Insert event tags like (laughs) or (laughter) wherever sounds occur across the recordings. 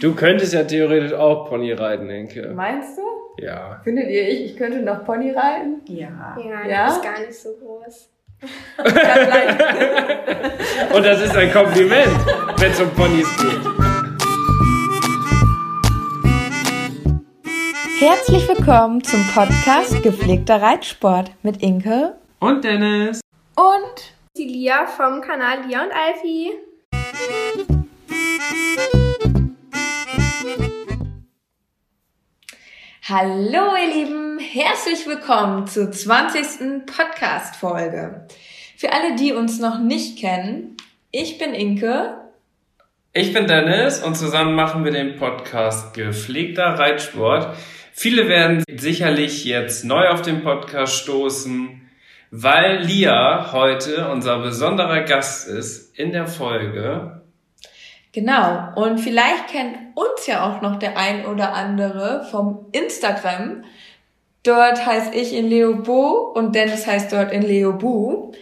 Du könntest ja theoretisch auch Pony reiten, Enke. Meinst du? Ja. Findet ihr, ich, ich könnte noch Pony reiten? Ja. Ja, Ja? das ist gar nicht so groß. Und das ist ein Kompliment, wenn es um Ponys geht. Herzlich willkommen zum Podcast Gepflegter Reitsport mit Inke. Und Dennis. Und die Lia vom Kanal Lia und Alfie. Hallo ihr Lieben, herzlich willkommen zur 20. Podcast-Folge. Für alle, die uns noch nicht kennen, ich bin Inke. Ich bin Dennis und zusammen machen wir den Podcast Gepflegter Reitsport. Viele werden sicherlich jetzt neu auf den Podcast stoßen, weil Lia heute unser besonderer Gast ist in der Folge. Genau, und vielleicht kennt uns ja auch noch der ein oder andere vom Instagram. Dort heißt ich in Leo Bo und Dennis heißt dort in Leo Bu.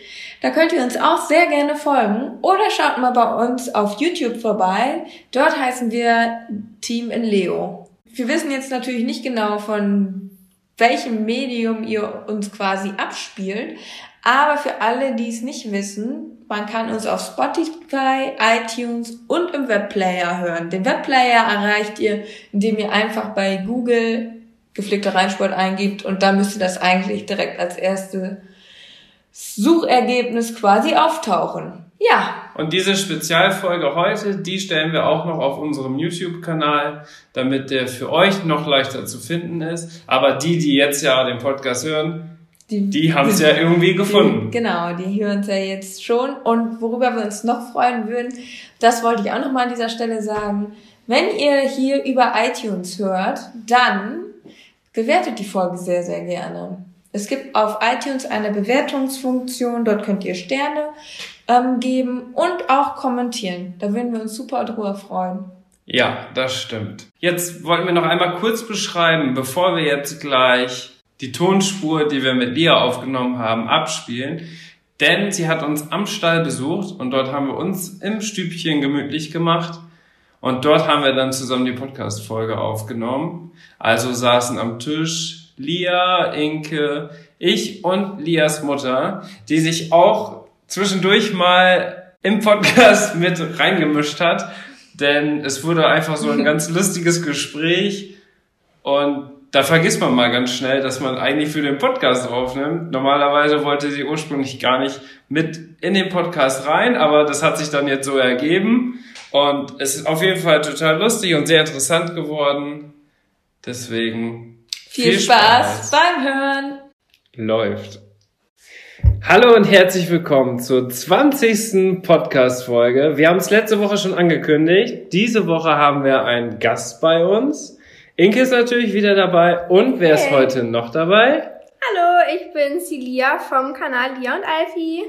Da könnt ihr uns auch sehr gerne folgen oder schaut mal bei uns auf YouTube vorbei. Dort heißen wir Team in Leo. Wir wissen jetzt natürlich nicht genau von welchem Medium ihr uns quasi abspielt, aber für alle, die es nicht wissen, man kann uns auf Spotify, iTunes und im Webplayer hören. Den Webplayer erreicht ihr, indem ihr einfach bei Google gepflegter Reinsport eingibt und da müsste das eigentlich direkt als erste Suchergebnis quasi auftauchen. Ja, Und diese Spezialfolge heute, die stellen wir auch noch auf unserem YouTube-Kanal, damit der für euch noch leichter zu finden ist. Aber die, die jetzt ja den Podcast hören, die haben es ja irgendwie gefunden. Die, genau, die hören es ja jetzt schon. Und worüber wir uns noch freuen würden, das wollte ich auch nochmal an dieser Stelle sagen. Wenn ihr hier über iTunes hört, dann bewertet die Folge sehr, sehr gerne. Es gibt auf iTunes eine Bewertungsfunktion, dort könnt ihr Sterne ähm, geben und auch kommentieren. Da würden wir uns super drüber freuen. Ja, das stimmt. Jetzt wollten wir noch einmal kurz beschreiben, bevor wir jetzt gleich die Tonspur, die wir mit Lia aufgenommen haben, abspielen. Denn sie hat uns am Stall besucht und dort haben wir uns im Stübchen gemütlich gemacht. Und dort haben wir dann zusammen die Podcast-Folge aufgenommen. Also saßen am Tisch Lia, Inke, ich und Lias Mutter, die sich auch zwischendurch mal im Podcast (laughs) mit reingemischt hat. Denn es wurde einfach so ein ganz (laughs) lustiges Gespräch und da vergisst man mal ganz schnell, dass man eigentlich für den Podcast aufnimmt. Normalerweise wollte sie ursprünglich gar nicht mit in den Podcast rein, aber das hat sich dann jetzt so ergeben. Und es ist auf jeden Fall total lustig und sehr interessant geworden. Deswegen Viel, Spaß beim Hören! läuft. Hallo und herzlich willkommen zur 20. Podcast-Folge. Wir haben es letzte Woche schon angekündigt. Diese Woche haben wir einen Gast bei uns. Inke ist natürlich wieder dabei. Und wer ist Hey. heute noch dabei? Hallo, ich bin Celia vom Kanal Lia und Alfie.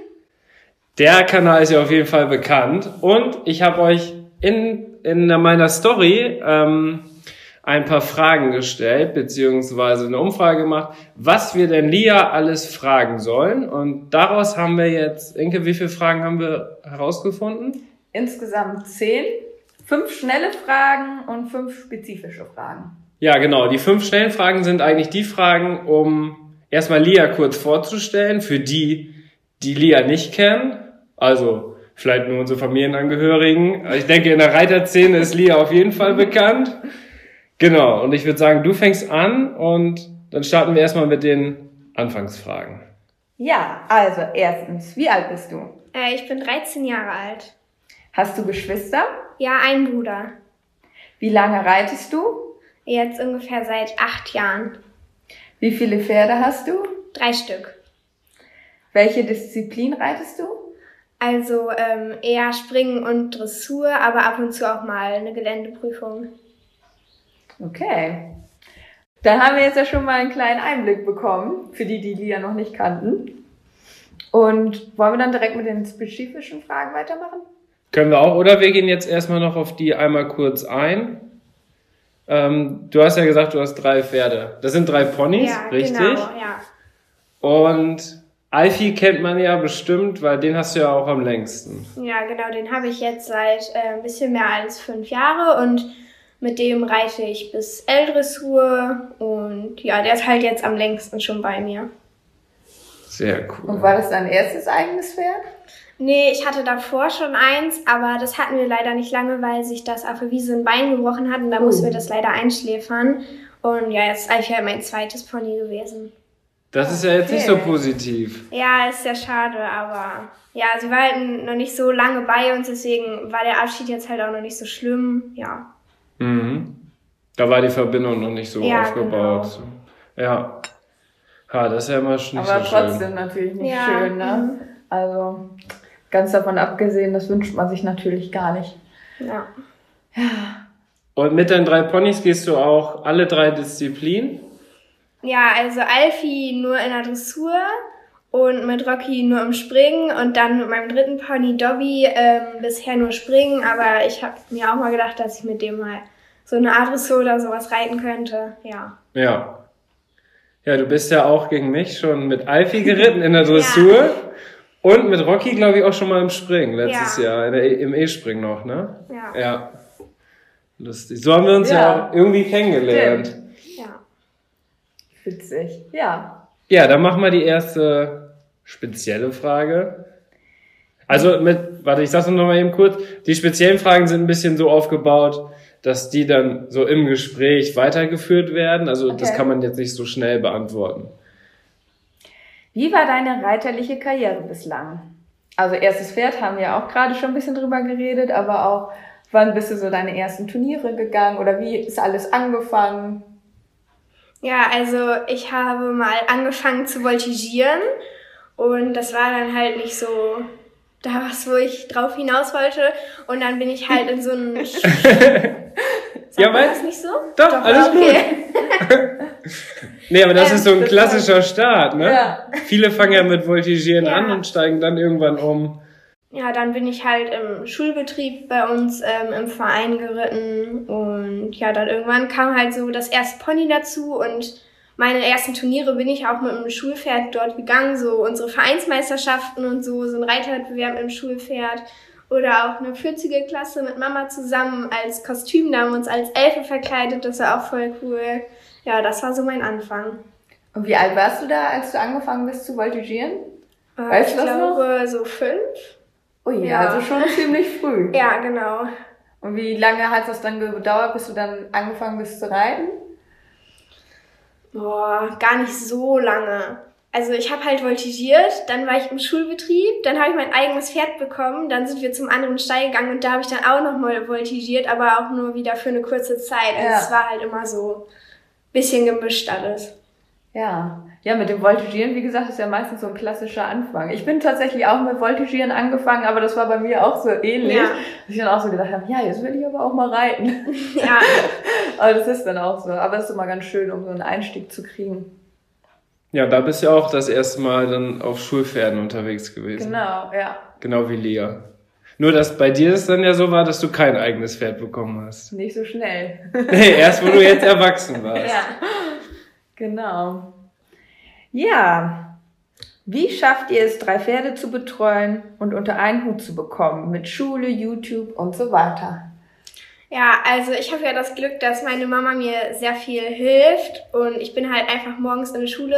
Der Kanal ist ja auf jeden Fall bekannt. Und ich habe euch in, in meiner Story ähm, ein paar Fragen gestellt, beziehungsweise eine Umfrage gemacht, was wir denn Lia alles fragen sollen. Und daraus haben wir jetzt, Inke, wie viele Fragen haben wir herausgefunden? Insgesamt zehn. Fünf schnelle Fragen und fünf spezifische Fragen. Ja, genau. Die fünf schnellen Fragen sind eigentlich die Fragen, um erstmal Lia kurz vorzustellen, für die, die Lia nicht kennen. Also vielleicht nur unsere Familienangehörigen. Ich denke, in der Reiterszene ist Lia auf jeden Fall bekannt. Genau. Und ich würde sagen, du fängst an und dann starten wir erstmal mit den Anfangsfragen. Ja, also erstens, wie alt bist du? Äh, ich bin 13 Jahre alt. Hast du Geschwister? Ja, ein Bruder. Wie lange reitest du? Jetzt ungefähr seit acht Jahren. Wie viele Pferde hast du? Drei Stück. Welche Disziplin reitest du? Also ähm, eher Springen und Dressur, aber ab und zu auch mal eine Geländeprüfung. Okay. Dann haben wir jetzt ja schon mal einen kleinen Einblick bekommen, für die, die Lia noch nicht kannten. Und wollen wir dann direkt mit den spezifischen Fragen weitermachen? Können wir auch, oder wir gehen jetzt erstmal noch auf die einmal kurz ein. Ähm, du hast ja gesagt, du hast drei Pferde. Das sind drei Ponys, ja, richtig? genau, ja. Und Alfie kennt man ja bestimmt, weil den hast du ja auch am längsten. Ja, genau, den habe ich jetzt seit äh, ein bisschen mehr als fünf Jahre und mit dem reite ich bis L-Dressur und ja, der ist halt jetzt am längsten schon bei mir. Sehr cool. Und war das dein erstes eigenes Pferd? Nee, ich hatte davor schon eins, aber das hatten wir leider nicht lange, weil sich das auf der Wiese ein Bein gebrochen hat und da Oh. mussten wir das leider einschläfern. Und ja, jetzt ist halt mein zweites Pony gewesen. Das ist ja jetzt nicht so positiv. Ja, ist sehr schade, aber ja, sie war halt noch nicht so lange bei uns, deswegen war der Abschied jetzt halt auch noch nicht so schlimm. Ja. Mhm. Da war die Verbindung noch nicht so Ja, aufgebaut. Ja. Ha, das ist ja immer nicht Aber so trotzdem schön. natürlich nicht Ja, schön, ne? Also, ganz davon abgesehen, das wünscht man sich natürlich gar nicht. Ja. Und mit deinen drei Ponys gehst du auch alle drei Disziplinen? Ja, also Alfie nur in der Dressur und mit Rocky nur im Springen und dann mit meinem dritten Pony Dobby ähm, bisher nur Springen, aber ich habe mir auch mal gedacht, dass ich mit dem mal so eine Art Dressur oder sowas reiten könnte. Ja. Ja. Ja, du bist ja auch gegen mich schon mit Alfie geritten in der Dressur und mit Rocky, glaube ich, auch schon mal im Springen letztes Ja. Jahr, in der, im E-Spring noch, ne? Ja. Ja. Lustig. So haben wir uns ja, Ja. auch irgendwie kennengelernt. Ja. Witzig. Ja. Ja, dann machen wir die erste spezielle Frage. Also mit, warte, ich sag's noch mal eben kurz. Die speziellen Fragen sind ein bisschen so aufgebaut, dass die dann so im Gespräch weitergeführt werden. Also das Okay. kann man jetzt nicht so schnell beantworten. Wie war deine reiterliche Karriere bislang? Also erstes Pferd haben wir auch gerade schon ein bisschen drüber geredet, aber auch, wann bist du so deine ersten Turniere gegangen oder wie ist alles angefangen? Ja, also ich habe mal angefangen zu voltigieren und das war dann halt nicht so da was, wo ich drauf hinaus wollte und dann bin ich halt in so einen... (laughs) Sagt Ja, man das nicht so? Doch, alles okay. (laughs) Nee, aber das Ähm, ist so ein klassischer Start, ne? Ja. Viele fangen ja mit Voltigieren Ja. an und steigen dann irgendwann um. Ja, dann bin ich halt im Schulbetrieb bei uns ähm, im Verein geritten und ja, dann irgendwann kam halt so das erste Pony dazu und meine ersten Turniere bin ich auch mit dem Schulpferd dort gegangen, so unsere Vereinsmeisterschaften und so, so ein Reiterwettbewerb mit dem Schulpferd oder auch eine 40er Klasse mit Mama zusammen als Kostüm, da haben wir uns als Elfe verkleidet, das war auch voll cool. Ja, das war so mein Anfang. Und wie alt warst du da, als du angefangen bist zu voltigieren? Äh, Weißt ich du das noch? glaube so fünf. Ui, Ja. also schon ziemlich früh. (laughs) Ja, genau. Und wie lange hat das dann gedauert, bis du dann angefangen bist zu reiten? Boah, gar nicht so lange. Also ich habe halt voltigiert, dann war ich im Schulbetrieb, dann habe ich mein eigenes Pferd bekommen, dann sind wir zum anderen Stall gegangen und da habe ich dann auch nochmal voltigiert, aber auch nur wieder für eine kurze Zeit. Also Ja. es war halt immer so bisschen gemischt alles. Ja. Ja, mit dem Voltigieren, wie gesagt, ist ja meistens so ein klassischer Anfang. Ich bin tatsächlich auch mit Voltigieren angefangen, aber das war bei mir auch so ähnlich. Ja. Dass ich dann auch so gedacht habe, ja, jetzt will ich aber auch mal reiten. (laughs) (laughs) Ja, aber das ist dann auch so. Aber es ist immer ganz schön, um so einen Einstieg zu kriegen. Ja, da bist du ja auch das erste Mal dann auf Schulpferden unterwegs gewesen. Genau, ja. Genau wie Lea. Nur, dass bei dir es dann ja so war, dass du kein eigenes Pferd bekommen hast. Nicht so schnell. (laughs) Nee, erst wo du jetzt erwachsen (laughs) warst. Ja, genau. Ja, wie schafft ihr es, drei Pferde zu betreuen und unter einen Hut zu bekommen mit Schule, YouTube und so weiter? Ja, also ich habe ja das Glück, dass meine Mama mir sehr viel hilft und ich bin halt einfach morgens in der Schule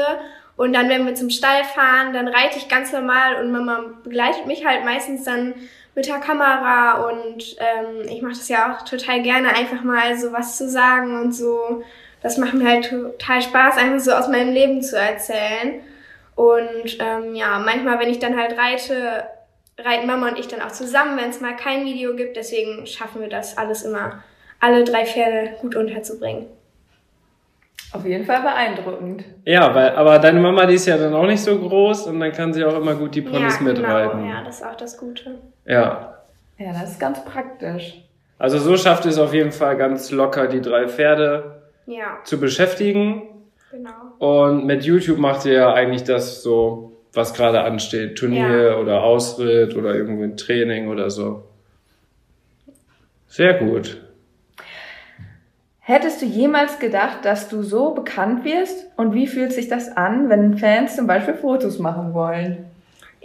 und dann, wenn wir zum Stall fahren, dann reite ich ganz normal und Mama begleitet mich halt meistens dann mit der Kamera und ähm, ich mache das ja auch total gerne, einfach mal so was zu sagen und so. Das macht mir halt total Spaß, einfach so aus meinem Leben zu erzählen. Und ähm, ja, manchmal, wenn ich dann halt reite, reiten Mama und ich dann auch zusammen, wenn es mal kein Video gibt. Deswegen schaffen wir das alles immer, alle drei Pferde gut unterzubringen. Auf jeden Fall beeindruckend. Ja, weil, aber deine Mama, die ist ja dann auch nicht so groß und dann kann sie auch immer gut die Ponys ja, mitreiten. Genau, ja, das ist auch das Gute. Ja. Ja, das ist ganz praktisch. Also so schafft es auf jeden Fall ganz locker, die drei Pferde Ja, zu beschäftigen. genau. Und mit YouTube macht ihr ja eigentlich das so, was gerade ansteht. Turnier Ja. oder Ausritt oder irgendwie ein Training oder so. Sehr gut. Hättest du jemals gedacht, dass du so bekannt wirst? Und wie fühlt sich das an, wenn Fans zum Beispiel Fotos machen wollen?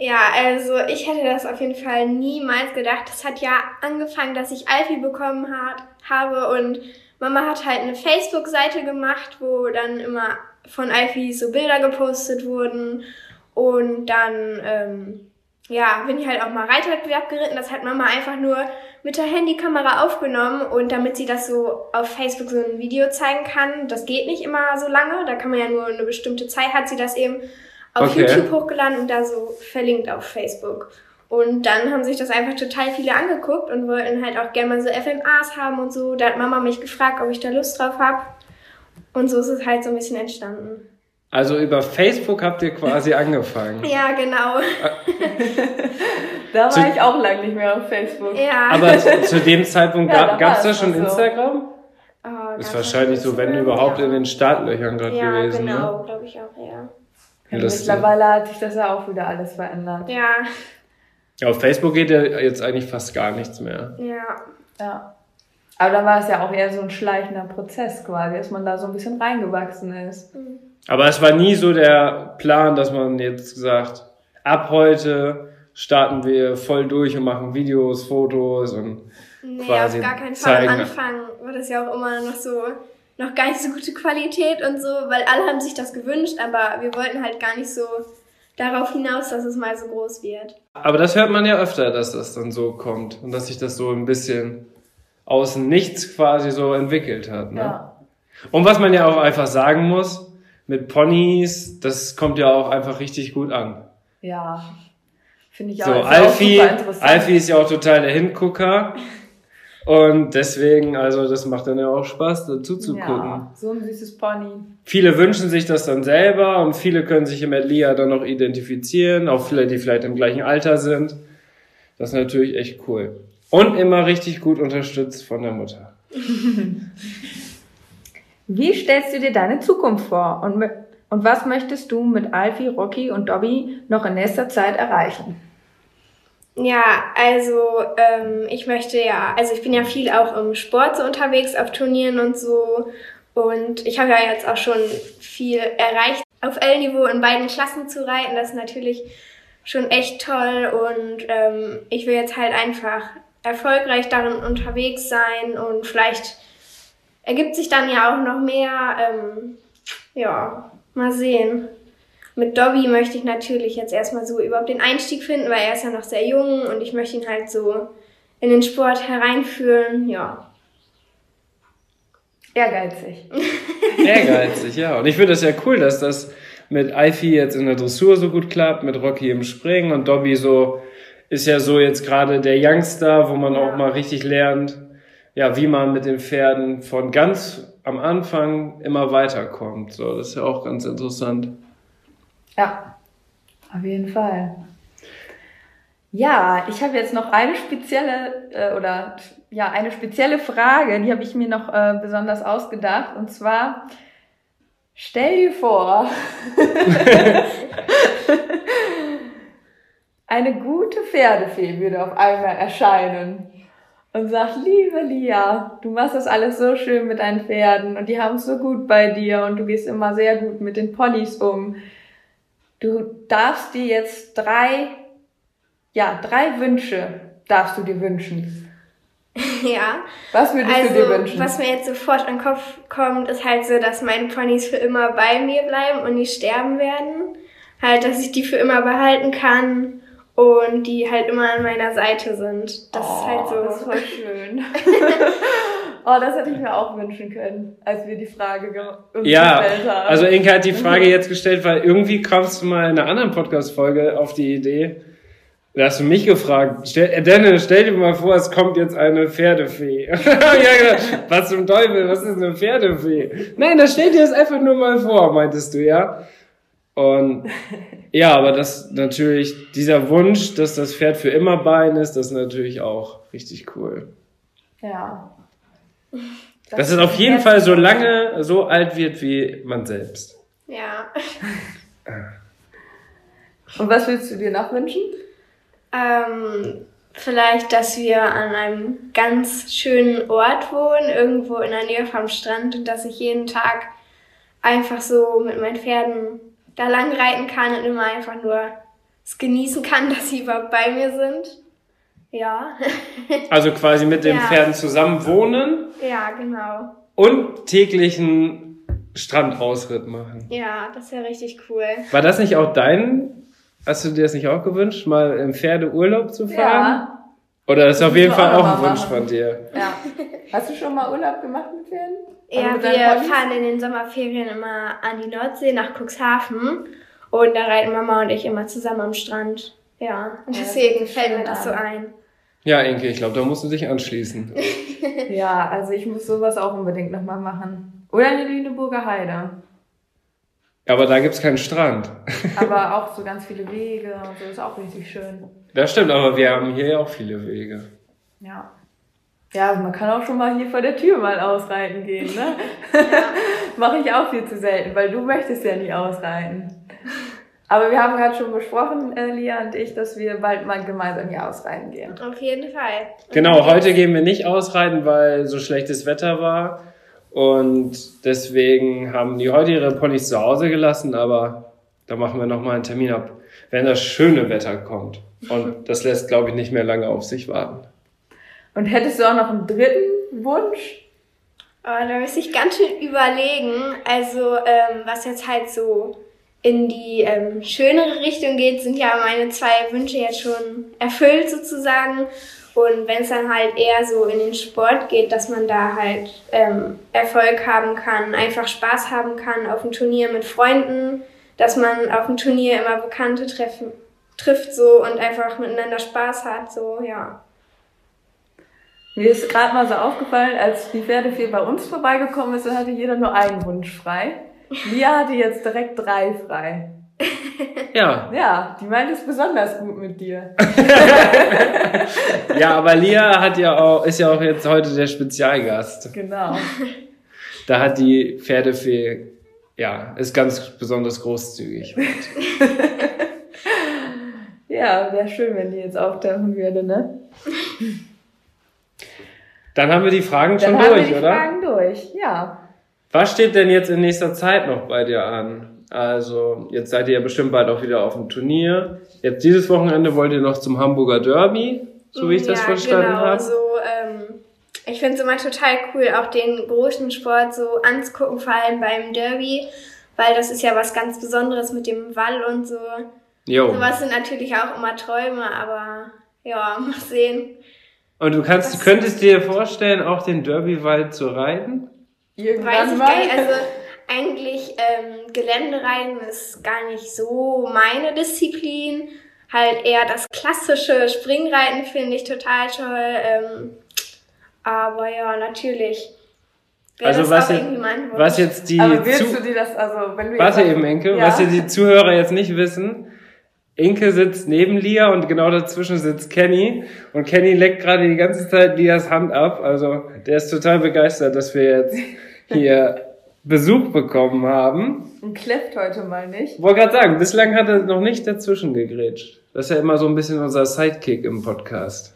Ja, also ich hätte das auf jeden Fall niemals gedacht. Das hat ja angefangen, dass ich Alfie bekommen hat, habe und Mama hat halt eine Facebook-Seite gemacht, wo dann immer von Alfie so Bilder gepostet wurden und dann ähm, ja bin ich halt auch mal Reitwettbewerb geritten. Das hat Mama einfach nur mit der Handykamera aufgenommen und damit sie das so auf Facebook so ein Video zeigen kann, das geht nicht immer so lange, da kann man ja nur eine bestimmte Zeit, hat sie das eben auf Okay. YouTube hochgeladen und da so verlinkt auf Facebook. Und dann haben sich das einfach total viele angeguckt und wollten halt auch gerne mal so FMAs haben und so. Da hat Mama mich gefragt, ob ich da Lust drauf habe. Und so ist es halt so ein bisschen entstanden. Also über Facebook habt ihr quasi (laughs) angefangen. Ja, genau. (laughs) Da Zu- war ich auch lange nicht mehr auf Facebook. Ja. Aber zu, zu (laughs) dem Zeitpunkt Ja, gab es da schon so. Instagram? Oh, Ist wahrscheinlich so, wenn überhaupt ja. in den Startlöchern gerade Ja, gewesen. genau, glaube ich auch, ja. Ja, mittlerweile hat sich das ja auch wieder alles verändert. Ja, Ja, auf Facebook geht ja jetzt eigentlich fast gar nichts mehr. ja. Ja. Aber da war es ja auch eher so ein schleichender Prozess quasi, dass man da so ein bisschen reingewachsen ist. Aber es war nie so der Plan, dass man jetzt gesagt, ab heute starten wir voll durch und machen Videos, Fotos und Nee, Quasi auf gar keinen Fall. zeigen. Am Anfang war das ja auch immer noch so, noch gar nicht so gute Qualität und so, weil alle haben sich das gewünscht, aber wir wollten halt gar nicht so darauf hinaus, dass es mal so groß wird. Aber das hört man ja öfter, dass das dann so kommt und dass sich das so ein bisschen aus dem Nichts quasi so entwickelt hat. Ne? Ja. Und was man ja auch einfach sagen muss, mit Ponys, das kommt ja auch einfach richtig gut an. Ja. Finde ich auch, So, Alfie, super interessant. Alfie ist ja auch total der Hingucker. Und deswegen, also das macht dann ja auch Spaß, dazu zu gucken. Ja, so ein süßes Pony. Viele wünschen sich das dann selber und viele können sich mit Lia dann noch identifizieren, auch viele, die vielleicht im gleichen Alter sind. Das ist natürlich echt cool. Und immer richtig gut unterstützt von der Mutter. (laughs) Wie stellst du dir deine Zukunft vor? Und, und was möchtest du mit Alfie, Rocky und Dobby noch in nächster Zeit erreichen? Ja, also ähm, ich möchte ja, also ich bin ja viel auch im Sport so unterwegs, auf Turnieren und so. Und ich habe ja jetzt auch schon viel erreicht, auf L-Niveau in beiden Klassen zu reiten. Das ist natürlich schon echt toll. Und ähm, ich will jetzt halt einfach erfolgreich darin unterwegs sein und vielleicht ergibt sich dann ja auch noch mehr. Ähm, ja, mal sehen. Mit Dobby möchte ich natürlich jetzt erstmal so überhaupt den Einstieg finden, weil er ist ja noch sehr jung und ich möchte ihn halt so in den Sport hereinführen. Ja. Ehrgeizig. (laughs) Ehrgeizig, ja. Und ich finde das ja cool, dass das mit Alfie jetzt in der Dressur so gut klappt, mit Rocky im Springen und Dobby so ist ja so jetzt gerade der Youngster, wo man Ja. auch mal richtig lernt, ja, wie man mit den Pferden von ganz am Anfang immer weiterkommt. So, das ist ja auch ganz interessant. Ja, auf jeden Fall. Ja, ich habe jetzt noch eine spezielle äh, oder ja eine spezielle Frage, die habe ich mir noch äh, besonders ausgedacht und zwar stell dir vor, (laughs) eine gute Pferdefee würde auf einmal erscheinen und sagt, liebe Lia, du machst das alles so schön mit deinen Pferden und die haben es so gut bei dir und du gehst immer sehr gut mit den Ponys um. Du darfst dir jetzt drei, ja, drei Wünsche darfst du dir wünschen. (laughs) ja. Was würdest du dir Also, wünschen? was mir jetzt sofort in den Kopf kommt, ist halt so, dass meine Ponys für immer bei mir bleiben und nicht sterben werden. Halt, dass ich die für immer behalten kann und die halt immer an meiner Seite sind. Das ist halt so. Oh, Das ist voll schön. (laughs) (laughs) oh, das hätte ich mir auch wünschen können, als wir die Frage ge Ja, gestellt haben. also Inka hat die Frage jetzt gestellt, weil irgendwie kamst du mal in einer anderen Podcast-Folge auf die Idee, Da hast du mich gefragt. Stell, äh, Dennis, stell dir mal vor, es kommt jetzt eine Pferdefee. (laughs) ja, genau. Was zum Teufel, was ist eine Pferdefee? Nein, das stell dir das einfach nur mal vor, meintest du, ja? Und ja, aber das natürlich, dieser Wunsch, dass das Pferd für immer Bein ist, das ist natürlich auch richtig cool. Ja. Dass es auf jeden Fall so lange so alt wird wie man selbst. Ja. Und was willst du dir noch wünschen? Ähm, vielleicht, dass wir an einem ganz schönen Ort wohnen, irgendwo in der Nähe vom Strand und dass ich jeden Tag einfach so mit meinen Pferden da lang reiten kann und immer einfach nur es genießen kann, (laughs) dass sie überhaupt bei mir sind. Ja. (laughs) Also quasi mit den Ja. Pferden zusammen wohnen ja, genau. und täglichen Strandausritt machen. Ja, das wäre richtig cool. War das nicht auch dein, hast du dir das nicht auch gewünscht, mal im Pferdeurlaub zu fahren? Ja. Oder ist auf Das jeden Fall auch ein Wunsch von dir? Ja. Hast du schon mal Urlaub gemacht mit Pferden? Ja, wir fahren in den Sommerferien immer an die Nordsee nach Cuxhaven und da reiten Mama und ich immer zusammen am Strand. Ja, und Ja, deswegen das fällt mir das so ein. Ja, Inke, ich glaube, da musst du dich anschließen. (laughs) Ja, also ich muss sowas auch unbedingt nochmal machen. Oder in die Lüneburger Heide. Aber da gibt's keinen Strand. (laughs) Aber auch so ganz viele Wege und so ist auch richtig schön. Das stimmt, aber wir haben hier ja auch viele Wege. Ja. Ja, man kann auch schon mal hier vor der Tür mal ausreiten gehen, ne? (laughs) Mache ich auch viel zu selten, weil du möchtest ja nie ausreiten. Aber wir haben gerade schon besprochen, äh, Lia und ich, dass wir bald mal gemeinsam hier ausreiten gehen. Auf jeden Fall. Und Genau, heute gehen wir nicht ausreiten, weil so schlechtes Wetter war. Und deswegen haben die heute ihre Ponys zu Hause gelassen, aber da machen wir nochmal einen Termin ab, wenn das schöne Wetter kommt. Und das lässt, glaube ich, nicht mehr lange auf sich warten. Und hättest du auch noch einen dritten Wunsch? Aber da müsste ich ganz schön überlegen. Also, ähm, was jetzt halt so in die ähm, schönere Richtung geht, sind ja meine zwei Wünsche jetzt schon erfüllt sozusagen. Und wenn es dann halt eher so in den Sport geht, dass man da halt ähm, Erfolg haben kann, einfach Spaß haben kann auf dem Turnier mit Freunden, dass man auf dem Turnier immer Bekannte treffen, trifft so und einfach miteinander Spaß hat, so ja. Mir ist gerade mal so aufgefallen, als die Pferdefee bei uns vorbeigekommen ist, dann hatte jeder nur einen Wunsch frei. Lia hatte jetzt direkt drei frei. Ja, Ja, die meint es besonders gut mit dir. (laughs) ja, aber Lia hat ja auch, ist ja auch jetzt heute der Spezialgast. Genau. Da hat die Pferdefee, ja, ist ganz besonders großzügig. (laughs) Ja, wäre schön, wenn die jetzt auftauchen würde, ne? Dann haben wir die Fragen Dann schon haben durch, wir die oder? Fragen durch, ja. Was steht denn jetzt in nächster Zeit noch bei dir an? Also, jetzt seid ihr ja bestimmt bald auch wieder auf dem Turnier. Jetzt dieses Wochenende wollt ihr noch zum Hamburger Derby, so wie ich das ja, verstanden genau, habe. So, ähm, ich finde es immer total cool, auch den großen Sport so anzugucken, vor allem beim Derby, weil das ist ja was ganz Besonderes mit dem Wall und so. Jo. Sowas sind natürlich auch immer Träume, aber ja, mal sehen. Und du kannst, Das- könntest dir vorstellen, auch den Derbywald zu reiten? Irgendwann Weiß ich mal. gar nicht, also eigentlich ähm, Geländereiten ist gar nicht so meine Disziplin. Halt eher das klassische Springreiten finde ich total toll. Ähm, aber ja, natürlich. Wäre Also das was auch jetzt- irgendwie mein Wunsch. Was jetzt die Aber willst du dir das, also wenn du Warte jetzt eben, Inke, Ja. was ihr die Zuhörer jetzt nicht wissen. Inke sitzt neben Lia und genau dazwischen sitzt Kenny. Und Kenny leckt gerade die ganze Zeit Lias Hand ab. Also der ist total begeistert, dass wir jetzt hier Besuch bekommen haben. Und kläfft heute mal nicht. Wollte gerade sagen, bislang hat er noch nicht dazwischen gegrätscht. Das ist ja immer so ein bisschen unser Sidekick im Podcast.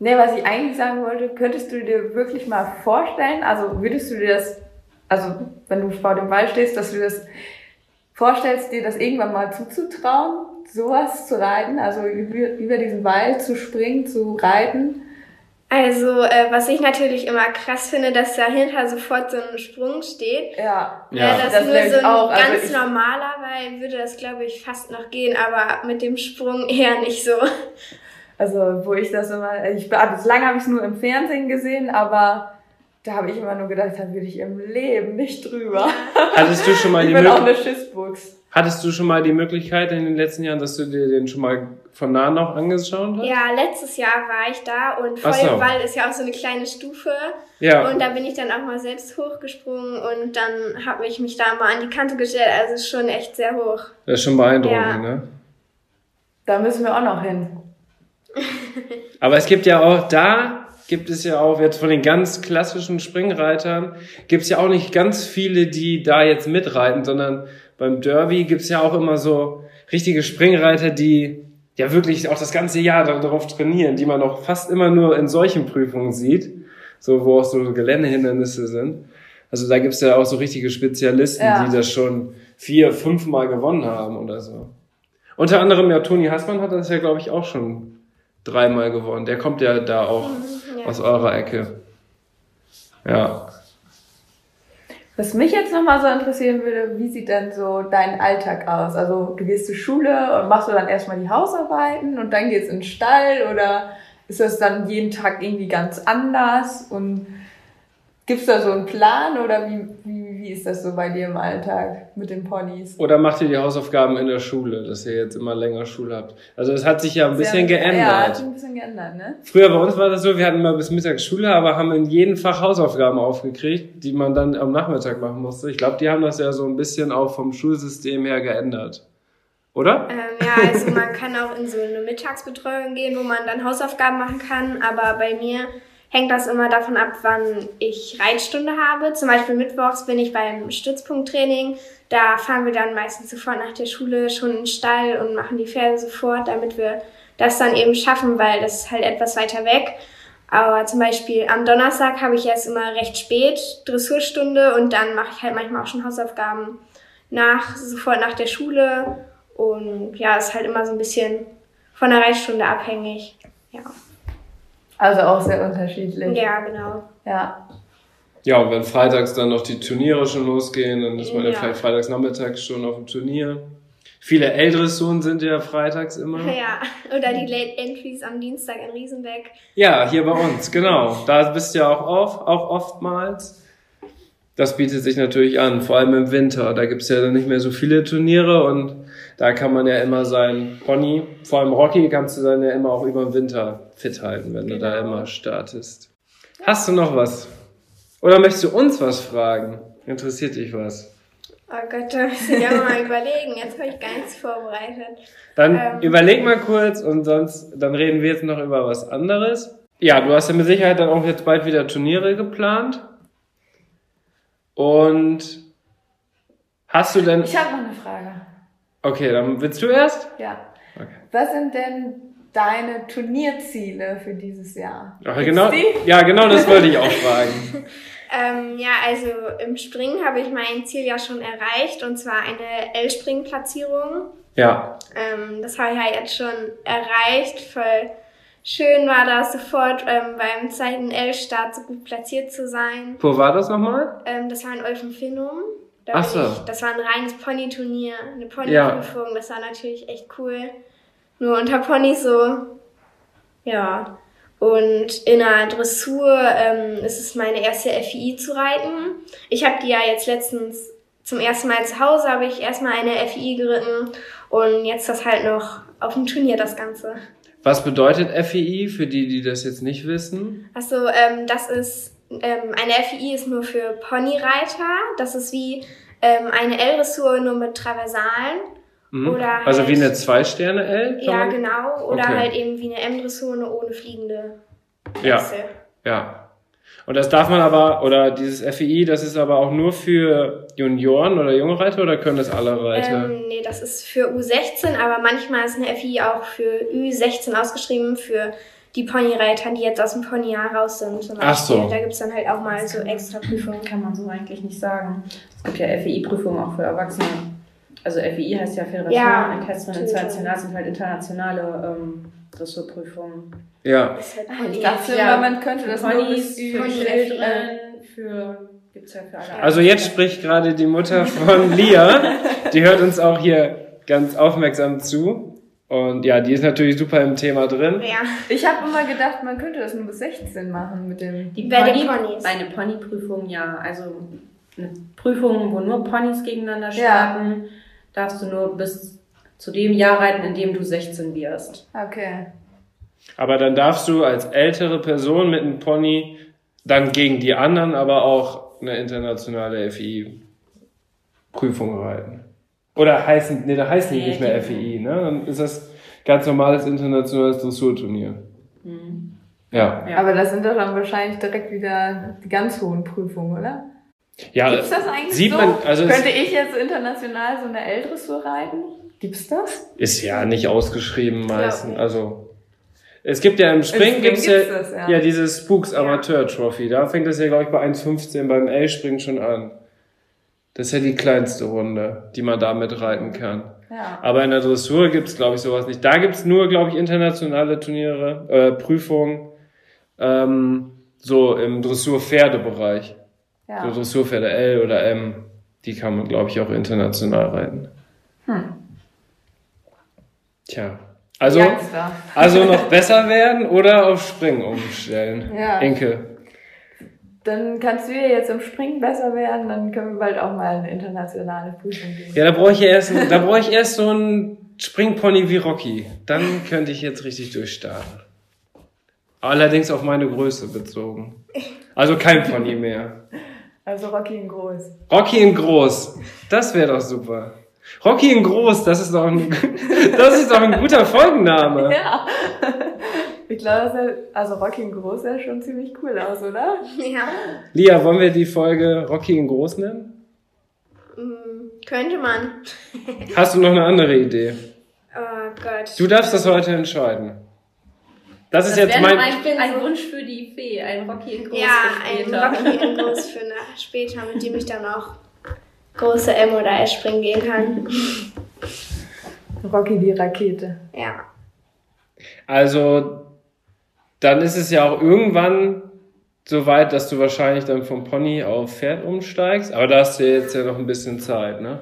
Nee, was ich eigentlich sagen wollte, könntest du dir wirklich mal vorstellen, also würdest du dir das, also wenn du vor dem Ball stehst, dass du das vorstellst, dir das irgendwann mal zuzutrauen, sowas zu reiten, also über, über diesen Ball zu springen, zu reiten? Also, äh, was ich natürlich immer krass finde, dass dahinter sofort so ein Sprung steht. Ja. Ja. Wäre das, Das nur so ein auch, also ganz ich- normaler, weil würde das, glaube ich, fast noch gehen, aber mit dem Sprung eher nicht so. Also, wo ich das immer, ich, bislang habe ich es nur im Fernsehen gesehen, aber da habe ich immer nur gedacht, da würde ich im Leben nicht drüber. Hattest du schon mal Ich die bin auch Möglichkeit? eine Schissbuchs. Hattest du schon mal die Möglichkeit in den letzten Jahren, dass du dir den schon mal von nah noch angeschaut hast? Ja, letztes Jahr war ich da und Ach so. Ist ja auch so eine kleine Stufe. Ja. Und da bin ich dann auch mal selbst hochgesprungen und dann habe ich mich da mal an die Kante gestellt. Also es ist schon echt sehr hoch. Das ist schon beeindruckend, Ja. ne? Da müssen wir auch noch hin. (laughs) Aber es gibt ja auch da, gibt es ja auch jetzt von den ganz klassischen Springreitern, gibt es ja auch nicht ganz viele, die da jetzt mitreiten, sondern beim Derby gibt es ja auch immer so richtige Springreiter, die ja wirklich auch das ganze Jahr dar- darauf trainieren, die man auch fast immer nur in solchen Prüfungen sieht, so wo auch so Geländehindernisse sind. Also da gibt es ja auch so richtige Spezialisten, Ja. die das schon vier, fünfmal gewonnen haben oder so. Unter anderem ja Toni Hassmann hat das ja, glaube ich, auch schon dreimal gewonnen. Der kommt ja da auch Ja. aus eurer Ecke. Ja. Was mich jetzt nochmal so interessieren würde, wie sieht denn so dein Alltag aus? Also du gehst zur Schule und machst du dann erstmal die Hausarbeiten und dann geht's in den Stall oder ist das dann jeden Tag irgendwie ganz anders? Und gibt's da so einen Plan oder wie, wie, wie ist das so bei dir im Alltag mit den Ponys? Oder macht ihr die Hausaufgaben in der Schule, dass ihr jetzt immer länger Schule habt? Also es hat sich ja ein bisschen Sehr- Ja, hat geändert. sich ein bisschen geändert, ne? Früher bei uns war das so, wir hatten immer bis Mittag Schule, aber haben in jedem Fach Hausaufgaben aufgekriegt, die man dann am Nachmittag machen musste. Ich glaube, die haben das ja so ein bisschen auch vom Schulsystem her geändert. Oder? Ähm, ja, also man kann auch in so eine Mittagsbetreuung gehen, wo man dann Hausaufgaben machen kann. Aber bei mir hängt das immer davon ab, wann ich Reitstunde habe. Zum Beispiel mittwochs bin ich beim Stützpunkttraining. Da fahren wir dann meistens sofort nach der Schule schon in den Stall und machen die Pferde sofort, damit wir das dann eben schaffen, weil das ist halt etwas weiter weg. Aber zum Beispiel am Donnerstag habe ich erst immer recht spät Dressurstunde und dann mache ich halt manchmal auch schon Hausaufgaben nach, sofort nach der Schule. Und ja, ist halt immer so ein bisschen von der Reitstunde abhängig. Ja, Also auch sehr unterschiedlich. ja genau. Ja. Ja, und wenn freitags dann noch die Turniere schon losgehen, dann ist man ja Ja. vielleicht freitags nachmittags schon auf dem Turnier. Viele L-Dressuren sind ja freitags immer. Ja, oder die Late Entries am Dienstag in Riesenbeck. Ja, hier bei uns, genau. Da bist du ja auch auf, auch oftmals. Das bietet sich natürlich an, vor allem im Winter. Da gibt's ja dann nicht mehr so viele Turniere und da kann man ja immer sein Pony, vor allem Rocky, kannst du dann ja immer auch über den Winter fit halten, wenn du da Genau. immer startest. Hast du noch was? Oder möchtest du uns was fragen? Interessiert dich was? Oh Gott, da muss ich ja mal (laughs) überlegen. Jetzt habe ich gar nichts vorbereitet. Dann Ähm. überleg mal kurz und sonst, dann reden wir jetzt noch über was anderes. Ja, du hast ja mit Sicherheit dann auch jetzt bald wieder Turniere geplant. Und hast du denn, Ich habe noch eine Frage. okay, dann willst du erst? Ja. Okay. Was sind denn deine Turnierziele für dieses Jahr? Ach, genau, ja, genau das wollte ich auch (laughs) fragen. Ähm, ja, also im Springen habe ich mein Ziel ja schon erreicht und zwar eine L-Spring-Platzierung. Ja, Ähm, das habe ich ja jetzt schon erreicht. Voll schön war das sofort ähm, beim zweiten L-Start so gut platziert zu sein. wo war das nochmal? Ähm, das war in Olfenfinum. Da Ach so. ich, das war ein reines Ponyturnier, eine Ponyprüfung. Das war natürlich echt cool. Nur unter Ponys so, ja. Und in der Dressur ähm, ist es meine erste FI zu reiten. Ich habe die ja jetzt letztens zum ersten Mal zu Hause, habe ich erstmal eine FI geritten und jetzt das halt noch auf dem Turnier das Ganze. Was bedeutet FEI für die, die das jetzt nicht wissen? Achso, ähm, das ist, ähm, eine FI ist nur für Ponyreiter. Das ist wie ähm, eine L-Dressur nur mit Traversalen. Mhm. Oder also halt- wie eine Zwei-Sterne-L? Ja, genau. Oder Okay. halt eben wie eine M-Dressur nur ohne fliegende Ja. Wechsel. Ja. Und das darf man aber, oder dieses FEI, das ist aber auch nur für Junioren oder junge Reiter oder können das alle Reiter? Ähm, nee, das ist für U16, aber manchmal ist eine FI auch für Ü16 ausgeschrieben, für die Ponyreiter, die jetzt aus dem Ponyjahr raus sind. Ach so. Da gibt's dann halt auch mal so extra Prüfungen. Kann man so eigentlich nicht sagen. Es gibt ja FEI-Prüfungen auch für Erwachsene. Also FEI heißt ja Fédération Ja, Equestrian. International sind halt internationale ähm, Dressurprüfungen. Ja. Halt Ich Pony. dachte Ja. immer, man könnte das nur Ponys, bis für Children, für gibt's ja für alle. Also jetzt spricht gerade die Mutter von Lia. Die hört uns auch hier ganz aufmerksam zu. Und ja, die ist natürlich super im Thema drin. Ja, Ich habe immer gedacht, man könnte das nur bis 16 machen mit dem. Die Bei den Pony, Ponys. Eine Ponyprüfung, ja. Also eine Prüfung, wo nur Ponys gegeneinander Ja. starten, darfst du nur bis zu dem Jahr reiten, in dem du 16 wirst. Okay. Aber dann darfst du als ältere Person mit einem Pony dann gegen die anderen aber auch eine internationale FI-Prüfung reiten. Oder heißen, nee, da heißen die Nee, nicht mehr die- FI, ne? Dann ist das ganz normales internationales Dressurturnier. Ja. Ja. Aber das sind doch dann wahrscheinlich direkt wieder die ganz hohen Prüfungen, oder? Ja, Gibt's das eigentlich sieht so? man, also Könnte ich jetzt international so eine L-Dressur reiten? Gibt's das? ist ja nicht ausgeschrieben meistens. nicht. Also es gibt ja im Springen gibt's ja, gibt's das, ja. ja. dieses Spooks Amateur Trophy. Da fängt das ja glaube ich bei 1,15 beim L-Springen schon an. Das ist ja die kleinste Runde, die man da mitreiten kann. Ja. Aber in der Dressur gibt's glaube ich sowas nicht. Da gibt's nur glaube ich internationale Turniere, äh, Prüfungen, ähm, so im Dressur-Pferdebereich. So Ja. Dressurpferde L oder M, die kann man glaube ich auch international reiten. Hm. Tja. Also, Youngster. also (laughs) noch besser werden oder auf Springen umstellen. Ja. Inke. Dann kannst du ja jetzt im Springen besser werden, dann können wir bald auch mal eine internationale Prüfung gehen. Ja, da brauche ich ja erst, da brauche ich erst so einen Springpony wie Rocky. Dann könnte ich jetzt richtig durchstarten. Allerdings auf meine Größe bezogen. Also kein Pony mehr. Also Rocky in groß. Rocky in groß. Das wäre doch super. Rocky in groß, das ist doch ein, (laughs) das ist doch ein guter Folgenname. Ja. (laughs) Ich glaube, also Rocky in groß sah schon ziemlich cool aus, oder? Ja, Lia, wollen wir die Folge Rocky in groß nennen? mm, könnte man. (laughs) Hast du noch eine andere Idee? Oh Gott. Du darfst das heute entscheiden. Das ist Das jetzt wäre mein. ein, ein Wunsch für die Fee, ein Rocky in groß ja, für ein später. Rocky in groß für nach später, mit dem ich dann auch große M oder S springen gehen kann. (laughs) Rocky die Rakete. Ja. Also, dann ist es ja auch irgendwann so weit, dass du wahrscheinlich dann vom Pony auf Pferd umsteigst. Aber da hast du jetzt ja noch ein bisschen Zeit, ne?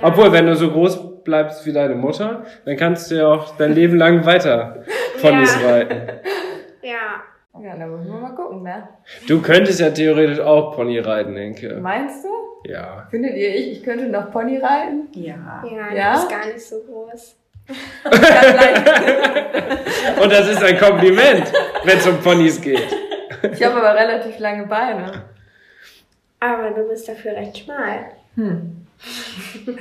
Obwohl, wenn du so groß bleibst wie deine Mutter, dann kannst du ja auch dein Leben lang weiter (laughs) Ponys Ja. reiten. Ja. Ja, da müssen wir mal gucken, ne? Du könntest ja theoretisch auch Pony reiten, Enke. Meinst du? Ja. Findet ihr, ich, ich könnte noch Pony reiten? Ja. Ja, Ja? das ist gar nicht so groß. (laughs) Und das ist ein Kompliment, wenn es um Ponys geht. Ich habe aber relativ lange Beine. Aber du bist dafür recht schmal. Hm. (laughs)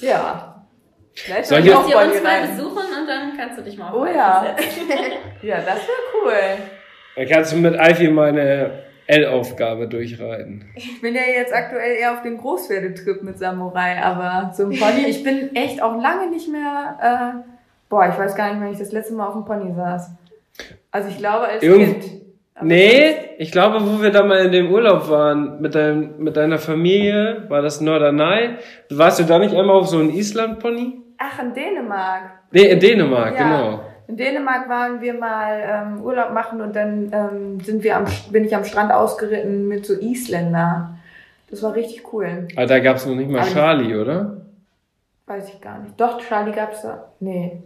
ja. Vielleicht Soll ich auch Pony uns mal besuchen und dann kannst du dich mal Oh ja. (laughs) Ja, das wäre cool. Dann kannst du mit Alfie meine L-Aufgabe durchreiten. Ich bin ja jetzt aktuell eher auf dem Großpferdetrip mit Samurai, aber so ein Pony, ich bin echt auch lange nicht mehr, äh, boah, ich weiß gar nicht, wann ich das letzte Mal auf dem Pony saß. Also ich glaube als Irgend- Kind. Aber Nee, ich glaube, wo wir da mal in dem Urlaub waren, mit, dein, mit deiner Familie, war das Norderney. Warst du da nicht einmal auf so einem Island-Pony? Ach, in Dänemark. Nee, in Dänemark, Ja. genau. In Dänemark waren wir mal ähm, Urlaub machen und dann ähm, sind wir am, bin ich am Strand ausgeritten mit so Isländer. Das war richtig cool. Aber da gab's noch nicht mal Aber- Charlie, oder? Weiß ich gar nicht. Doch, Charlie gab's da. Nee.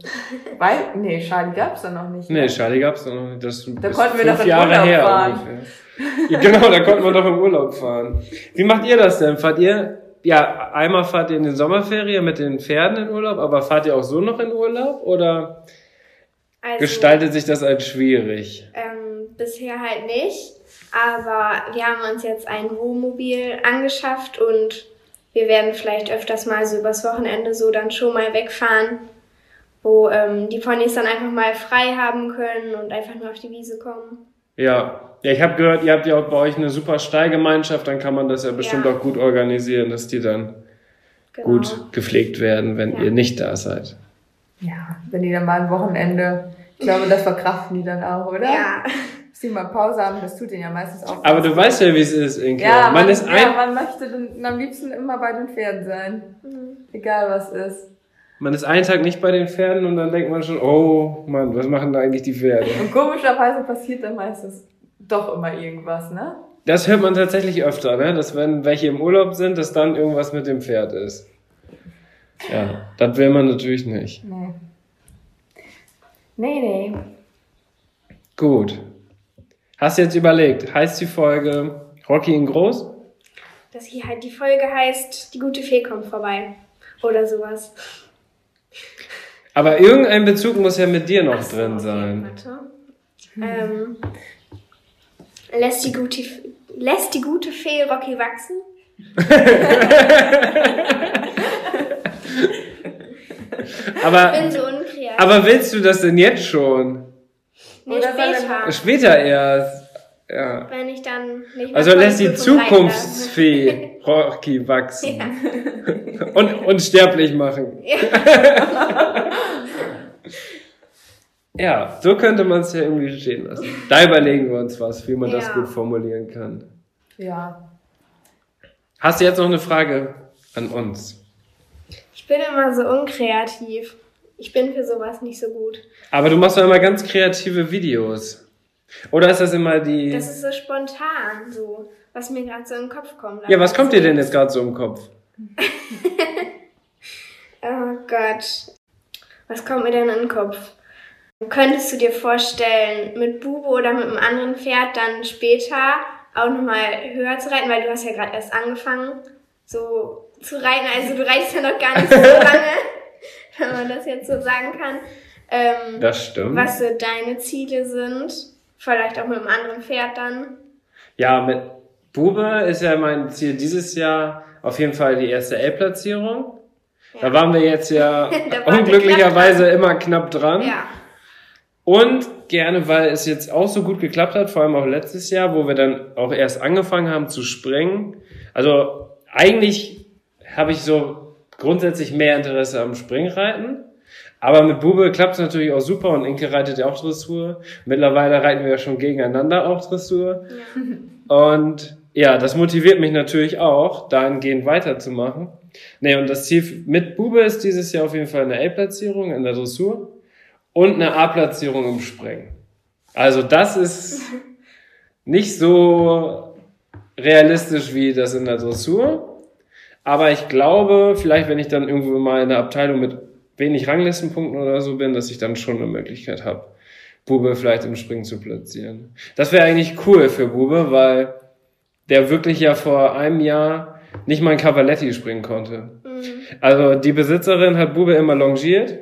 Weil, nee, Charlie gab's da noch nicht. Nee, ne? Charlie gab's da noch nicht. Das Da konnten wir fünf doch in Jahre Urlaub her fahren. Ja, (laughs) genau, da konnten wir doch im Urlaub fahren. Wie macht ihr das denn? Fahrt ihr, ja, einmal fahrt ihr in den Sommerferien mit den Pferden in Urlaub, aber fahrt ihr auch so noch in Urlaub oder Also, gestaltet sich das als schwierig? Ähm, bisher halt nicht. Aber wir haben uns jetzt ein Wohnmobil angeschafft und wir werden vielleicht öfters mal so übers Wochenende so dann schon mal wegfahren, wo ähm, die Ponys dann einfach mal frei haben können und einfach nur auf die Wiese kommen. Ja. Ja, ich habe gehört, ihr habt ja auch bei euch eine super Stallgemeinschaft, dann kann man das ja bestimmt Ja. auch gut organisieren, dass die dann Genau. gut gepflegt werden, wenn Ja. ihr nicht da seid. Ja, wenn die dann mal ein Wochenende, ich glaube, das verkraften die dann auch, oder? Ja, Dass die mal Pause haben, das tut denen ja meistens auch. Aber du weißt ja, wie es ist, Inke. ja, man, man ist ja, ein, man möchte dann am liebsten immer bei den Pferden sein. Egal was ist. Man ist einen Tag nicht bei den Pferden und dann denkt man schon, oh Mann, was machen da eigentlich die Pferde? Und komischerweise passiert dann meistens doch immer irgendwas, ne? Das hört man tatsächlich öfter, ne? Dass wenn welche im Urlaub sind, dass dann irgendwas mit dem Pferd ist. Ja, das will man natürlich nicht. Nee. Nee, nee. Gut. Hast du jetzt überlegt, heißt die Folge Rocky in groß? dass hier halt die Folge heißt, die gute Fee kommt vorbei. Oder sowas. Aber irgendein Bezug muss ja mit dir noch Ach so, drin okay, sein. Warte. Ähm, lässt, die gute, lässt die gute Fee Rocky wachsen? Aber, Ich bin so unkreativ. aber willst du das denn jetzt schon? nee, Oder er später. Später erst. Ja. Wenn ich dann nicht mehr Also lässt die Zukunftsfee (laughs) Rocky wachsen. (laughs) Und unsterblich machen. (laughs) Ja, so könnte man es ja irgendwie stehen lassen. Da überlegen wir uns was, wie man das Ja. gut formulieren kann. Ja. Hast du jetzt noch eine Frage an uns? Ich bin immer so unkreativ. Ich bin für sowas nicht so gut. Aber du machst doch immer ganz kreative Videos. Oder ist das immer die... Das ist so spontan, so, was mir gerade so in den Kopf kommt. Ja, was kommt dir denn jetzt gerade so im Kopf? (laughs) Oh Gott. Was kommt mir denn in den Kopf? Könntest du dir vorstellen, mit Bube oder mit einem anderen Pferd dann später auch nochmal höher zu reiten? Weil du hast ja gerade erst angefangen, so zu reiten. Also du reitest ja noch gar nicht so (laughs) lange, wenn man das jetzt so sagen kann. Ähm, Das stimmt. was so deine Ziele sind. Vielleicht auch mit einem anderen Pferd dann. Ja, mit Bube ist ja mein Ziel dieses Jahr auf jeden Fall die erste L-Platzierung. Da waren wir jetzt ja (laughs) unglücklicherweise immer knapp dran. Ja. Und gerne, weil es jetzt auch so gut geklappt hat, vor allem auch letztes Jahr, wo wir dann auch erst angefangen haben zu springen. Also eigentlich habe ich so grundsätzlich mehr Interesse am Springreiten. Aber mit Bube klappt es natürlich auch super und Inke reitet ja auch Dressur. Mittlerweile reiten wir ja schon gegeneinander auch Dressur. (laughs) Und ja, das motiviert mich natürlich auch, dahingehend weiterzumachen. Nee, und das Ziel mit Bube ist dieses Jahr auf jeden Fall eine L-Platzierung in der Dressur und eine A-Platzierung im Springen. Also das ist (laughs) nicht so realistisch wie das in der Dressur. Aber ich glaube, vielleicht wenn ich dann irgendwo mal in der Abteilung mit wenig Ranglistenpunkten oder so bin, dass ich dann schon eine Möglichkeit habe, Bube vielleicht im Springen zu platzieren. Das wäre eigentlich cool für Bube, weil der wirklich ja vor einem Jahr nicht mal ein Cavaletti springen konnte. Also die Besitzerin hat Bube immer longiert,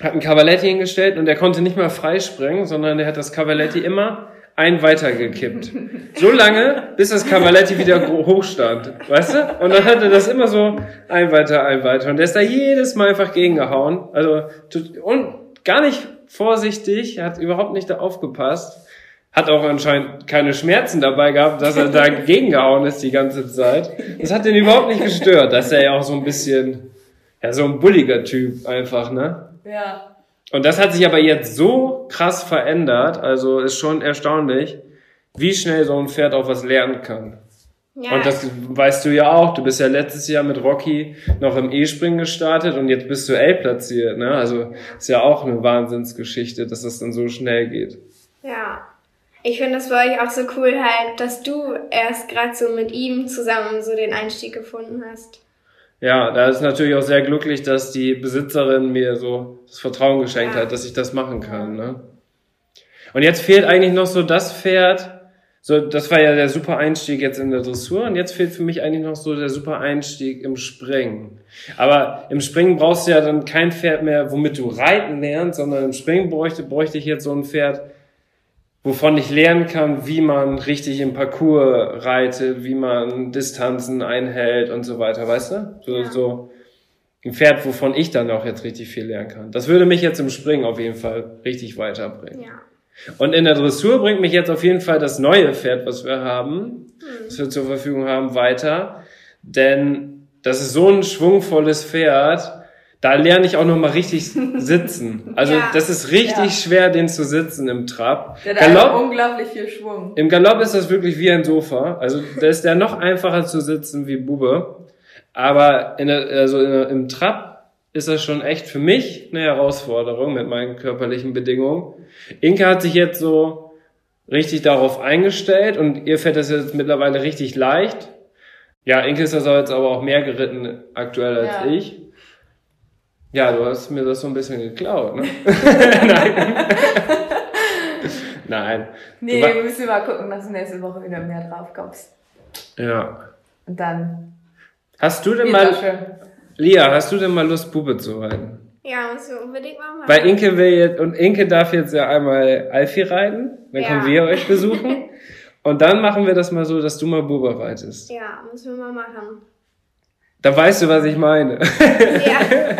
hat ein Cavaletti hingestellt und der konnte nicht mal freispringen, sondern der hat das Cavaletti immer ein weitergekippt. So lange, bis das Cavaletti wieder gro- hoch stand. Weißt du? Und dann hat er das immer so ein weiter, ein weiter. Und der ist da jedes Mal einfach gegengehauen. Also, und gar nicht vorsichtig, hat überhaupt nicht da aufgepasst. Hat auch anscheinend keine Schmerzen dabei gehabt, dass er da gegengehauen ist die ganze Zeit. Das hat ihn überhaupt nicht gestört. Das ist er ja auch so ein bisschen, ja, so ein bulliger Typ einfach, ne? Ja. Und das hat sich aber jetzt so krass verändert, also ist schon erstaunlich, wie schnell so ein Pferd auch was lernen kann. Ja, Und das weißt du ja auch, du bist ja letztes Jahr mit Rocky noch im E-Springen gestartet und jetzt bist du L platziert, ne? Also ist ja auch eine Wahnsinnsgeschichte, dass das dann so schnell geht. Ja. Ich finde das bei euch auch so cool halt, dass du erst gerade so mit ihm zusammen so den Einstieg gefunden hast. Ja, da ist natürlich auch sehr glücklich, dass die Besitzerin mir so das Vertrauen geschenkt hat, dass ich das machen kann. Ne? Und jetzt fehlt eigentlich noch so das Pferd. So, das war ja der super Einstieg jetzt in der Dressur und jetzt fehlt für mich eigentlich noch so der super Einstieg im Springen. Aber im Springen brauchst du ja dann kein Pferd mehr, womit du reiten lernst, sondern im Springen bräuchte, bräuchte ich jetzt so ein Pferd, wovon ich lernen kann, wie man richtig im Parcours reitet, wie man Distanzen einhält und so weiter, weißt du? So, Ja. so ein Pferd, wovon ich dann auch jetzt richtig viel lernen kann. Das würde mich jetzt im Springen auf jeden Fall richtig weiterbringen. Ja. Und in der Dressur bringt mich jetzt auf jeden Fall das neue Pferd, was wir haben, was wir zur Verfügung haben, weiter. Denn das ist so ein schwungvolles Pferd, da lerne ich auch noch mal richtig sitzen. Also Ja. das ist richtig Ja. schwer, den zu sitzen im Trab. Der hat Galopp, unglaublich viel Schwung. Im Galopp ist das wirklich wie ein Sofa. Also da ist der noch einfacher zu sitzen wie Bube. Aber in der, also in der, im Trab ist das schon echt für mich eine Herausforderung mit meinen körperlichen Bedingungen. Inke hat sich jetzt so richtig darauf eingestellt und ihr fällt das jetzt mittlerweile richtig leicht. Ja, Inke ist das jetzt aber auch mehr geritten aktuell als Ja. ich. Ja, du hast mir das so ein bisschen geklaut, ne? Nein. (laughs) Nein. Nee, wir müssen mal gucken, dass du nächste Woche wieder mehr drauf kommst. Ja. Und dann Hast du denn mal. Lia, hast du denn mal Lust, Bube zu reiten? Ja, müssen wir unbedingt mal machen. Weil Inke will jetzt, und Inke darf jetzt ja einmal Alfie reiten, dann Ja. kommen wir euch besuchen. (laughs) Und dann machen wir das mal so, dass du mal Bube reitest. Ja, müssen wir mal machen. Da weißt du, was ich meine. Ja, (laughs)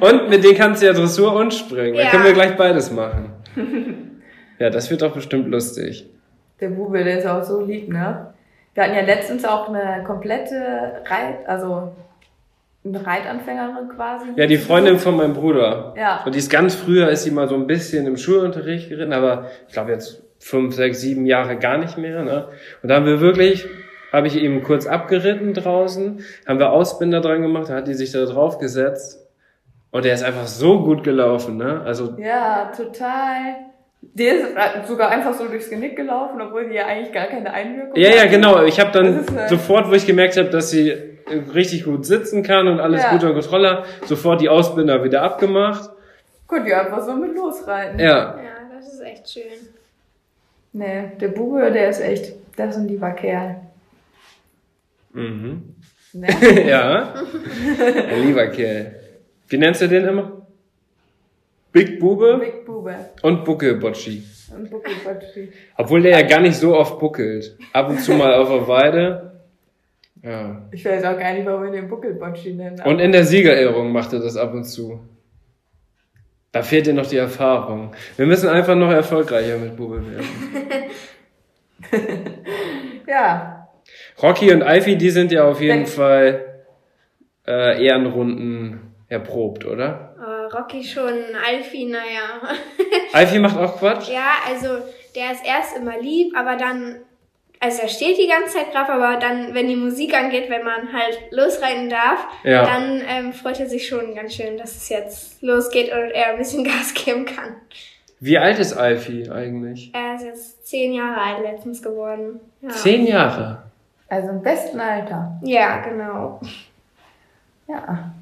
Und mit denen kannst du ja Dressur und springen. Dann Ja. können wir gleich beides machen. (laughs) Ja, das wird doch bestimmt lustig. Der Bube, der ist auch so lieb, ne? Wir hatten ja letztens auch eine komplette Reit, also eine Reitanfängerin quasi. Ja, die Freundin von meinem Bruder. Ja. Und die ist ganz früher, ist sie mal so ein bisschen im Schulunterricht geritten, aber ich glaube jetzt fünf, sechs, sieben Jahre gar nicht mehr. Ne? Und da haben wir wirklich, habe ich eben kurz abgeritten draußen, haben wir Ausbinder dran gemacht, da hat die sich da drauf gesetzt. Und der ist einfach so gut gelaufen, ne? Also, Ja, total. Der ist sogar einfach so durchs Genick gelaufen, obwohl die ja eigentlich gar keine Einwirkung ja, ja, hatte. genau. Ich habe dann äh, sofort, wo ich gemerkt habe, dass sie äh, richtig gut sitzen kann und alles Ja. gut unter Kontrolle hat, sofort die Ausbinder wieder abgemacht. Gut, ja, einfach so mit losreiten. Ja, ja, das ist echt schön. Nee, der Bube, der ist echt, das ist ein lieber Kerl. mhm. Ne? (laughs) ja. Ein lieber Kerl. Wie nennst du den immer? Big Bube Big Bube und Buckelbocci. und Buckelbocci. Obwohl der ja gar nicht so oft buckelt. Ab und zu mal auf der Weide. Ja. Ich weiß auch gar nicht, warum wir den Buckelbocci nennen. Und in der Siegerehrung macht er das ab und zu. Da fehlt dir noch die Erfahrung. Wir müssen einfach noch erfolgreicher mit Bube werden. (laughs) ja, Rocky und Alfie, die sind ja auf jeden Wenn- Fall äh, Ehrenrunden erprobt, oder? Äh, Rocky schon, Alfie, naja. (laughs) Alfie macht auch Quatsch? ja, also der ist erst immer lieb, aber dann, also er steht die ganze Zeit drauf, aber dann, wenn die Musik angeht, wenn man halt losreiten darf, Ja. dann ähm, freut er sich schon ganz schön, dass es jetzt losgeht und er ein bisschen (laughs) Gas geben kann. Wie alt ist Alfie eigentlich? Er ist jetzt zehn Jahre alt letztens geworden. Ja, Zehn Jahre. also im besten Alter. ja genau. Ja.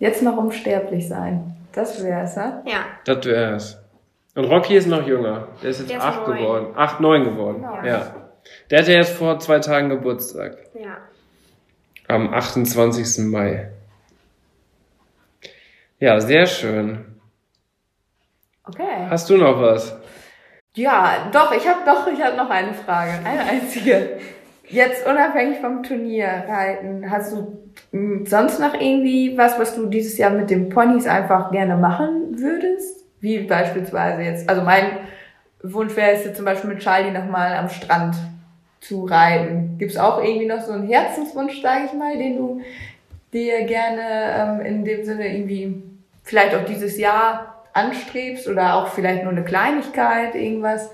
Jetzt noch unsterblich sein. Das wär's, ne? Ja, Das wär's. Und Rocky ist noch jünger. Der ist jetzt Der ist acht neun. geworden. Acht, neun geworden. Genau. Ja. Der hatte jetzt vor zwei Tagen Geburtstag. ja. Am 28. Mai. Ja, sehr schön. Okay. Hast du noch was? Ja, doch, ich habe doch, ich habe noch eine Frage, eine einzige. Jetzt unabhängig vom Turnierreiten, hast du mh, sonst noch irgendwie was, was du dieses Jahr mit den Ponys einfach gerne machen würdest? Wie beispielsweise jetzt, also mein Wunsch wäre es jetzt zum Beispiel mit Charlie nochmal am Strand zu reiten. Gibt es auch irgendwie noch so einen Herzenswunsch, sage ich mal, den du dir gerne ähm, in dem Sinne irgendwie vielleicht auch dieses Jahr anstrebst oder auch vielleicht nur eine Kleinigkeit, irgendwas?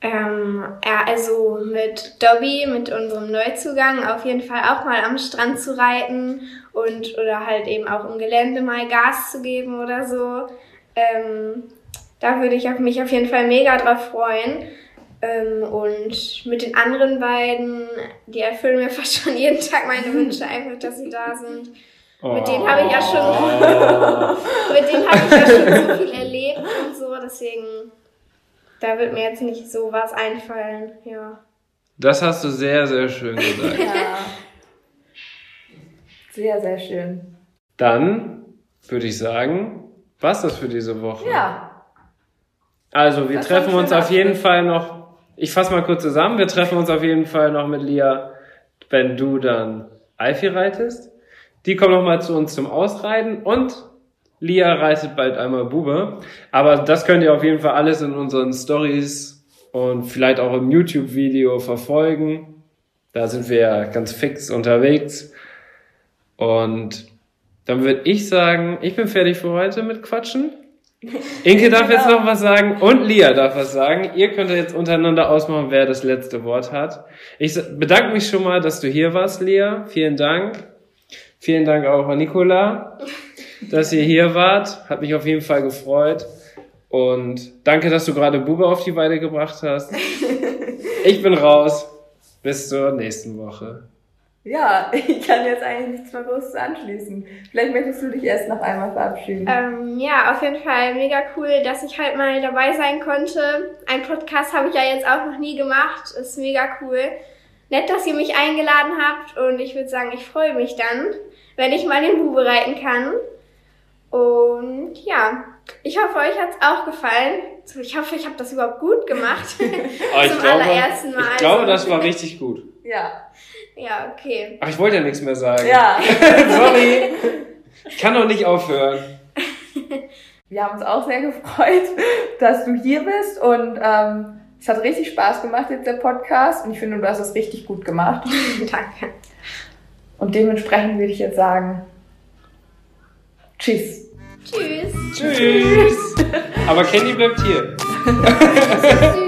Ähm, ja, also mit Dobby, mit unserem Neuzugang, auf jeden Fall auch mal am Strand zu reiten und oder halt eben auch im Gelände mal Gas zu geben oder so. Ähm, da würde ich mich auf jeden Fall mega drauf freuen. Ähm, und mit den anderen beiden, die erfüllen mir (laughs) fast schon jeden Tag meine Wünsche, einfach, dass sie da sind. Mit denen habe ich ja schon, (laughs) mit denen habe ich ja schon so viel erlebt und so, deswegen, da wird mir jetzt nicht so was einfallen, ja. Das hast du sehr, sehr schön gesagt. (laughs) Ja. Sehr, sehr schön. Dann würde ich sagen, was das für diese Woche? Ja, Also, wir Das treffen uns auf jeden Abschluss. Fall noch. Ich fasse mal kurz zusammen. Wir treffen uns auf jeden Fall noch mit Lia, wenn du dann Alfie reitest. Die kommen noch mal zu uns zum Ausreiten und Lia reitet bald einmal Bube. Aber das könnt ihr auf jeden Fall alles in unseren Stories und vielleicht auch im YouTube-Video verfolgen. Da sind wir ja ganz fix unterwegs. Und dann würde ich sagen, ich bin fertig für heute mit Quatschen. Inke darf jetzt noch was sagen und Lia darf was sagen. Ihr könnt jetzt untereinander ausmachen, wer das letzte Wort hat. Ich bedanke mich schon mal, dass du hier warst, Lia. Vielen Dank. Vielen Dank auch an Nicola, dass ihr hier wart. Hat mich auf jeden Fall gefreut. Und danke, dass du gerade Bube auf die Weide gebracht hast. (laughs) Ich bin raus. Bis zur nächsten Woche. ja, (laughs) ich kann jetzt eigentlich nichts mehr Großes anschließen. Vielleicht möchtest du dich erst noch einmal verabschieden. Ähm, ja, auf jeden Fall mega cool, dass ich halt mal dabei sein konnte. Ein Podcast habe ich ja jetzt auch noch nie gemacht, ist mega cool. Nett, dass ihr mich eingeladen habt und ich würde sagen, ich freue mich dann, wenn ich mal den Bube reiten kann. Und ja, ich hoffe, euch hat's auch gefallen. Ich hoffe, ich habe das überhaupt gut gemacht. (laughs) Aber ich Zum glaube, allerersten Mal. ich glaube, das war richtig gut. Ja. Ja, okay. Ach, ich wollte ja nichts mehr sagen. Ja. (laughs) Sorry. Ich kann doch nicht aufhören. (laughs) Wir haben uns auch sehr gefreut, dass du hier bist und ähm, es hat richtig Spaß gemacht jetzt der Podcast und ich finde, du hast es richtig gut gemacht. Danke. Und dementsprechend würde ich jetzt sagen, tschüss. Tschüss. Tschüss. Aber Candy bleibt hier. (laughs)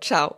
ciao.